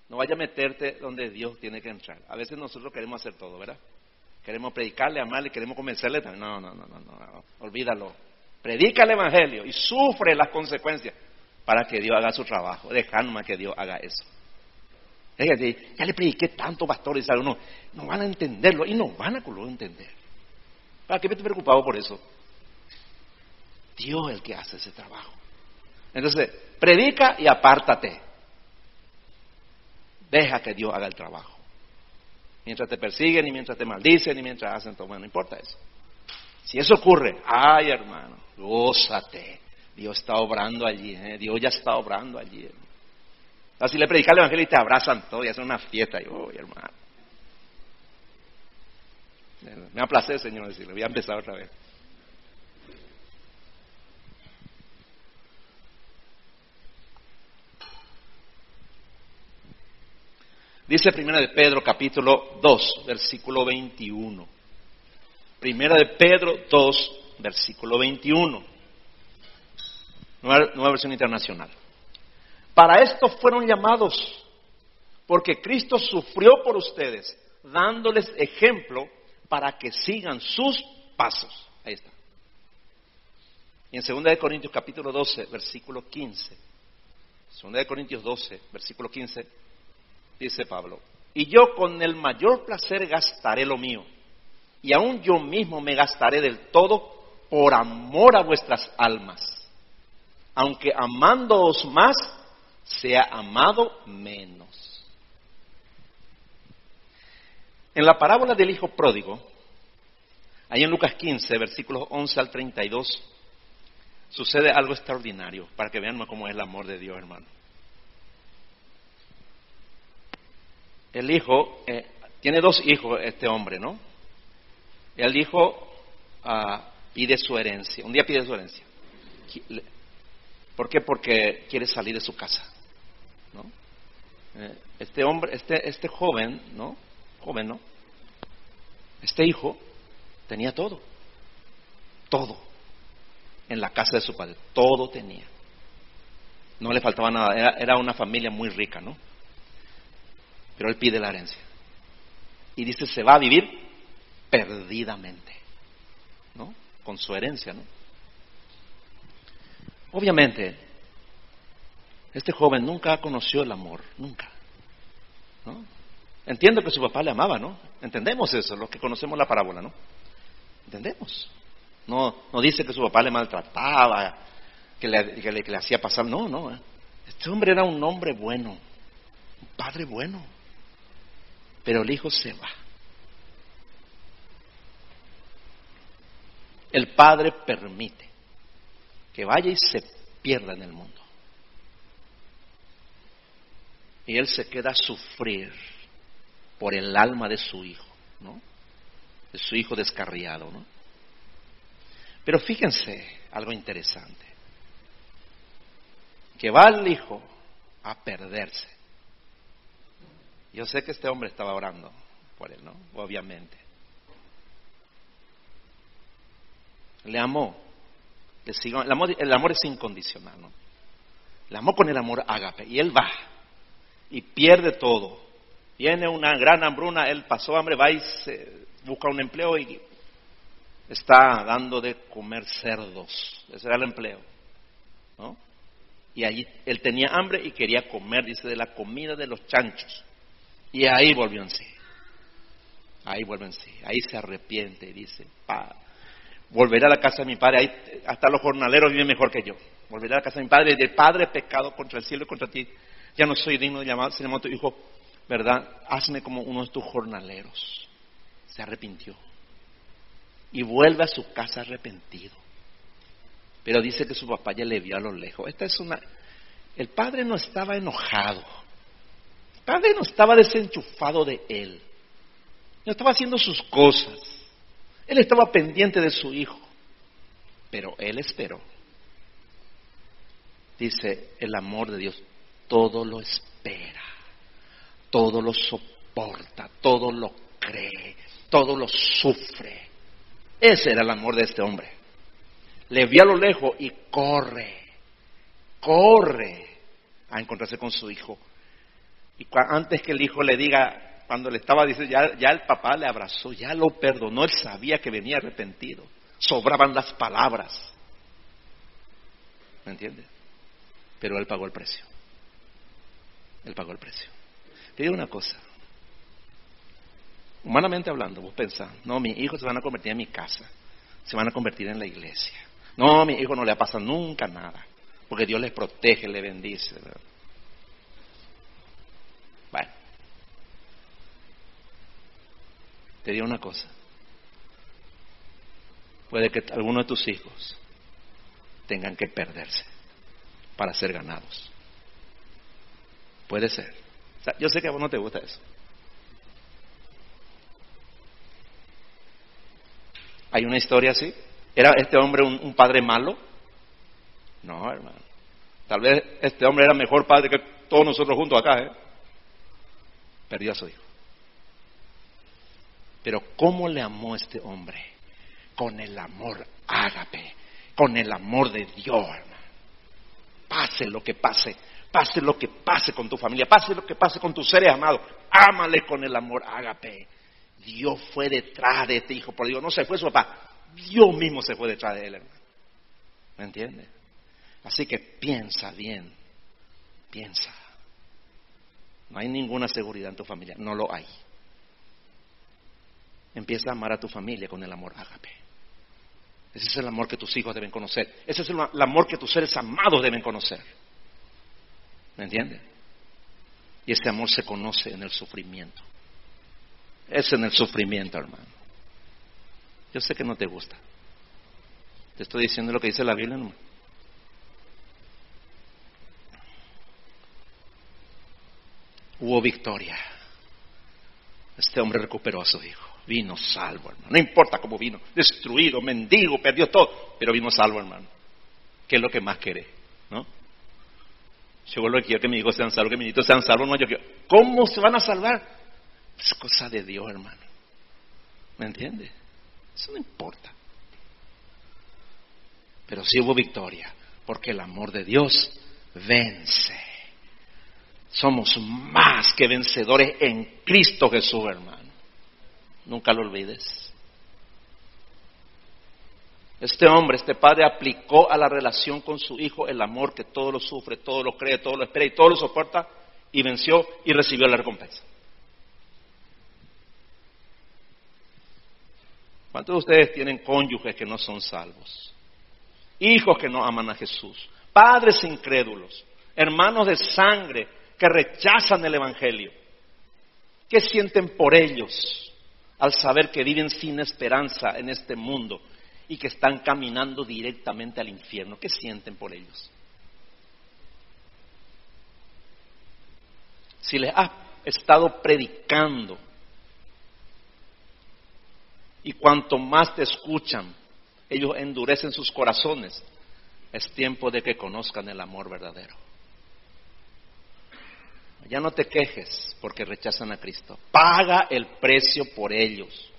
No vaya a meterte donde Dios tiene que entrar. A veces nosotros queremos hacer todo, ¿verdad? Queremos predicarle, amarle, queremos convencerle. No, no, no, no, no, olvídalo. Predica el Evangelio y sufre las consecuencias para que Dios haga su trabajo. Deja nomás que Dios haga eso. Ya le prediqué tanto, pastor, y no, no van a entenderlo y no van a entender. ¿Para qué me estoy preocupado por eso? Dios es el que hace ese trabajo. Entonces, predica y apártate. Deja que Dios haga el trabajo. Mientras te persiguen, y mientras te maldicen, y mientras hacen todo, no importa eso. Si eso ocurre, ay hermano, gózate. Dios está obrando allí, ¿eh? Dios ya está obrando allí. Así le predica el Evangelio y te abrazan todo y hacen una fiesta. Y, hermano. Me ha placer, Señor, decirle. Voy a empezar otra vez. Dice Primera de Pedro capítulo 2, versículo 21. Primera de Pedro 2, versículo 21. Nueva, versión internacional. Para esto fueron llamados, porque Cristo sufrió por ustedes, dándoles ejemplo para que sigan sus pasos. Ahí está. Y en 2 de Corintios capítulo 12, versículo 15. 2 de Corintios 12, versículo 15, dice Pablo, y yo con el mayor placer gastaré lo mío, y aún yo mismo me gastaré del todo por amor a vuestras almas, aunque amándoos más, sea amado menos. En la parábola del hijo pródigo, ahí en Lucas 15, versículos 11 al 32, sucede algo extraordinario para que vean cómo es el amor de Dios, hermano. El hijo, eh, tiene dos hijos este hombre, ¿no? El hijo ah, pide su herencia, un día pide su herencia. ¿Por qué? Porque quiere salir de su casa, ¿no? Eh, este hombre, este, este joven, ¿no? joven, ¿no? Este hijo tenía todo, todo, en la casa de su padre, todo tenía. No le faltaba nada, era, era una familia muy rica, ¿no? Pero él pide la herencia. Y dice, se va a vivir perdidamente, ¿no? Con su herencia, ¿no? Obviamente, este joven nunca conoció el amor, nunca. Entiendo que su papá le amaba, ¿no? Entendemos eso, los que conocemos la parábola, ¿no? Entendemos. No, no dice que su papá le maltrataba, que le, que le, hacía pasar, no, no. ¿eh? Este hombre era un hombre bueno, un padre bueno. Pero el hijo se va. El padre permite que vaya y se pierda en el mundo. Y él se queda a sufrir por el alma de su hijo, ¿no? De su hijo descarriado, ¿no? Pero fíjense algo interesante, que va el hijo a perderse. Yo sé que este hombre estaba orando por él, ¿no? Obviamente. Le amó. El, amor, el amor es incondicional, ¿no? Le amó con el amor ágape. Y él va y pierde todo Viene una gran hambruna, él pasó hambre, va y busca un empleo y está dando de comer cerdos. Ese era el empleo. ¿no? Y allí él tenía hambre y quería comer, dice, de la comida de los chanchos. Y ahí volvió en sí. Ahí vuelve en sí. Ahí se arrepiente y dice, pa, volveré a la casa de mi padre. Ahí hasta los jornaleros viven mejor que yo. Volveré a la casa de mi padre de padre pecado contra el cielo y contra ti. Ya no soy digno de llamar, se llamó tu hijo, ¿verdad? Hazme como uno de tus jornaleros. Se arrepintió y vuelve a su casa arrepentido. Pero dice que su papá ya le vio a lo lejos. Esta es una. El padre no estaba enojado. El padre no estaba desenchufado de él. No estaba haciendo sus cosas. Él estaba pendiente de su hijo. Pero él esperó. Dice el amor de Dios, todo lo espera, todo lo soporta, todo lo cree, todo lo sufre. Ese era el amor de este hombre. Le vio a lo lejos y corre, corre a encontrarse con su hijo. Y antes que el hijo le diga, cuando le estaba diciendo, ya, el papá le abrazó, ya lo perdonó, él sabía que venía arrepentido. Sobraban las palabras. ¿Me entiendes? Pero él pagó el precio. Él pagó el precio. Te digo una cosa, Humanamente hablando, vos pensás, no, mis hijos se van a convertir en mi casa, se van a convertir en la iglesia. No, a mi hijo no le pasa nunca nada, porque Dios les protege, les bendice. Bueno, te digo una cosa. Puede que algunos de tus hijos tengan que perderse para ser ganados. Puede ser. yo sé que a vos no te gusta eso. ¿Hay una historia así? ¿Era este hombre un, padre malo? No, hermano. Tal vez este hombre era mejor padre que todos nosotros juntos acá, ¿eh? Perdió a su hijo. Pero ¿cómo le amó este hombre? Con el amor ágape, con el amor de Dios, hermano. Pase lo que pase, pase lo que pase con tu familia, pase lo que pase con tus seres amados, ámale con el amor ágape. Dios fue detrás de este hijo por Dios. No se fue su papá. Dios mismo se fue detrás de él, hermano. ¿Me entiende? Así que piensa bien. Piensa. No hay ninguna seguridad en tu familia. No lo hay. Empieza a amar a tu familia con el amor ágape. Ese es el amor que tus hijos deben conocer. Ese es el, amor que tus seres amados deben conocer. ¿Me entiende? Y ese amor se conoce en el sufrimiento es en el sufrimiento, hermano. Yo sé que no te gusta. Te estoy diciendo lo que dice la Biblia, hermano. Hubo victoria. Este hombre recuperó a su hijo. Vino salvo, hermano. No importa cómo vino. Destruido, mendigo, perdió todo. Pero vino salvo, hermano. ¿Qué es lo que más quiere? ¿No? Yo lo que quiero que mis hijos sean salvos, que mis hijos sean salvos. No, yo quiero. ¿Cómo se van a salvar? Es cosa de Dios, hermano. ¿Me entiende? Eso no importa. Pero sí hubo victoria, porque el amor de Dios vence. Somos más que vencedores en Cristo Jesús, hermano. Nunca lo olvides. Este hombre, este padre aplicó a la relación con su hijo el amor que todo lo sufre, todo lo cree, todo lo espera y todo lo soporta y venció y recibió la recompensa. ¿Cuántos de ustedes tienen cónyuges que no son salvos? Hijos que no aman a Jesús, padres incrédulos, hermanos de sangre que rechazan el Evangelio. ¿Qué sienten por ellos al saber que viven sin esperanza en este mundo y que están caminando directamente al infierno? ¿Qué sienten por ellos? Si les has estado predicando y cuanto más te escuchan, ellos endurecen sus corazones. Es tiempo de que conozcan el amor verdadero. Ya no te quejes porque rechazan a Cristo. Paga el precio por ellos.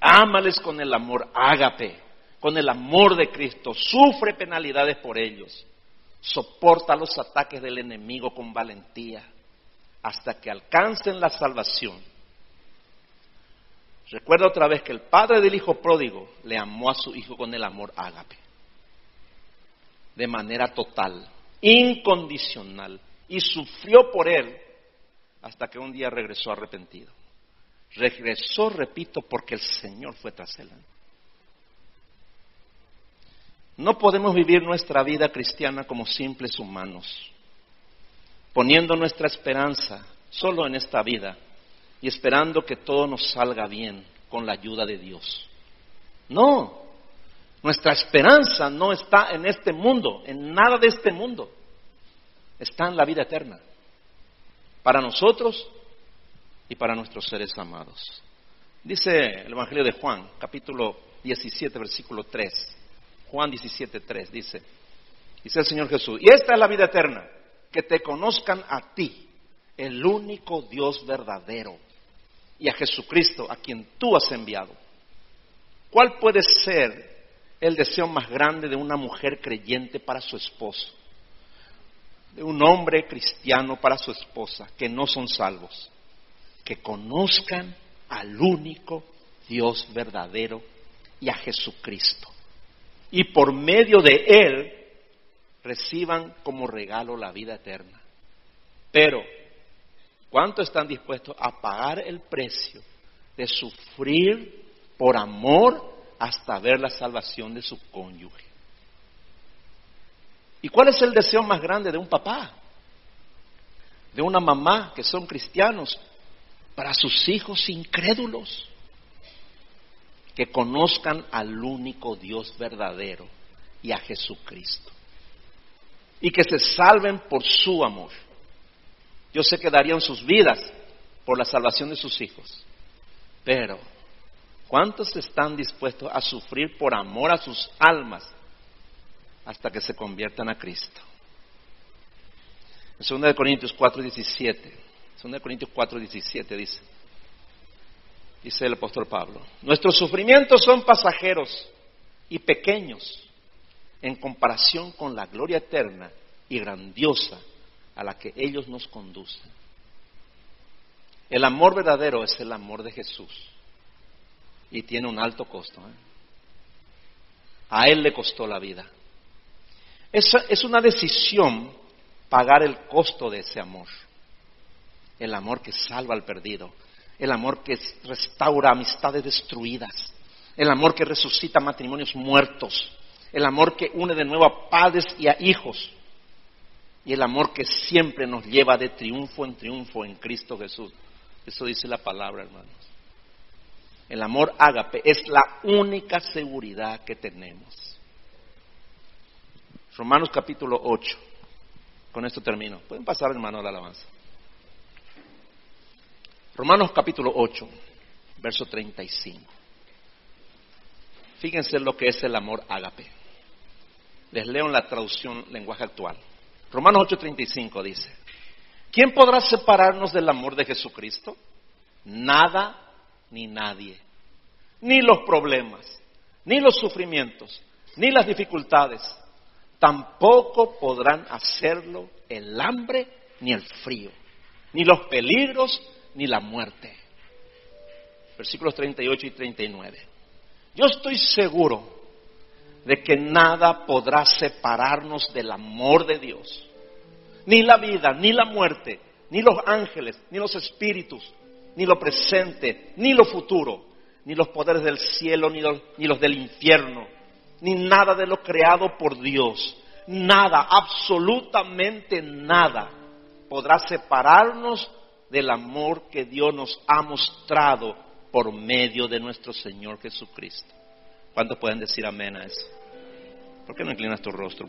Ámales con el amor ágape, con el amor de Cristo. Sufre penalidades por ellos. Soporta los ataques del enemigo con valentía hasta que alcancen la salvación Recuerda otra vez que el padre del hijo pródigo le amó a su hijo con el amor ágape, de manera total, incondicional, y sufrió por él hasta que un día regresó arrepentido. Regresó, repito, porque el Señor fue tras él. No podemos vivir nuestra vida cristiana como simples humanos, poniendo nuestra esperanza solo en esta vida y esperando que todo nos salga bien con la ayuda de Dios. No, nuestra esperanza no está en este mundo, en nada de este mundo, está en la vida eterna, para nosotros y para nuestros seres amados. Dice el Evangelio de Juan, capítulo 17, versículo 3. Juan 17.3 dice, dice el Señor Jesús, y esta es la vida eterna, que te conozcan a ti, el único Dios verdadero, y a Jesucristo, a quien tú has enviado. ¿Cuál puede ser el deseo más grande de una mujer creyente para su esposo? Un hombre cristiano para su esposa, que no son salvos, que conozcan al único Dios verdadero y a Jesucristo y por medio de Él reciban como regalo la vida eterna. Pero, ¿cuánto están dispuestos a pagar el precio de sufrir por amor hasta ver la salvación de su cónyuge? ¿Y cuál es el deseo más grande de un papá? De una mamá que son cristianos para sus hijos incrédulos que conozcan al único Dios verdadero y a Jesucristo. Y que se salven por su amor. Yo sé que darían sus vidas por la salvación de sus hijos. Pero, ¿cuántos están dispuestos a sufrir por amor a sus almas hasta que se conviertan a Cristo? En 2 Corintios 4:17, 2 Corintios 4:17 dice, dice el apóstol Pablo. Nuestros sufrimientos son pasajeros y pequeños en comparación con la gloria eterna y grandiosa a la que ellos nos conducen. El amor verdadero es el amor de Jesús y tiene un alto costo. ¿eh? A Él le costó la vida. Es, es una decisión pagar el costo de ese amor. El amor que salva al perdido, el amor que restaura amistades destruidas, el amor que resucita matrimonios muertos, el amor que une de nuevo a padres y a hijos, y el amor que siempre nos lleva de triunfo en triunfo en Cristo Jesús. Eso dice la palabra, hermanos. El amor ágape es la única seguridad que tenemos. Romanos capítulo 8. Con esto termino. Pueden pasar, hermano, la alabanza. Romanos capítulo 8, verso 35. Fíjense lo que es el amor ágape. Les leo en la traducción lenguaje actual. Romanos 8:35 dice, ¿quién podrá separarnos del amor de Jesucristo? Nada ni nadie. Ni los problemas, ni los sufrimientos, ni las dificultades. Tampoco podrán hacerlo el hambre ni el frío, ni los peligros ni la muerte. Versículos 38 y 39. Yo estoy seguro de que nada podrá separarnos del amor de Dios. Ni la vida, ni la muerte, ni los ángeles, ni los espíritus, ni lo presente, ni lo futuro, ni los poderes del cielo, ni los, ni los del infierno, ni nada de lo creado por Dios. Nada, absolutamente nada podrá separarnos del amor que Dios nos ha mostrado por medio de nuestro Señor Jesucristo. ¿Cuántos pueden decir amén a eso? ¿Por qué no inclinas tu rostro?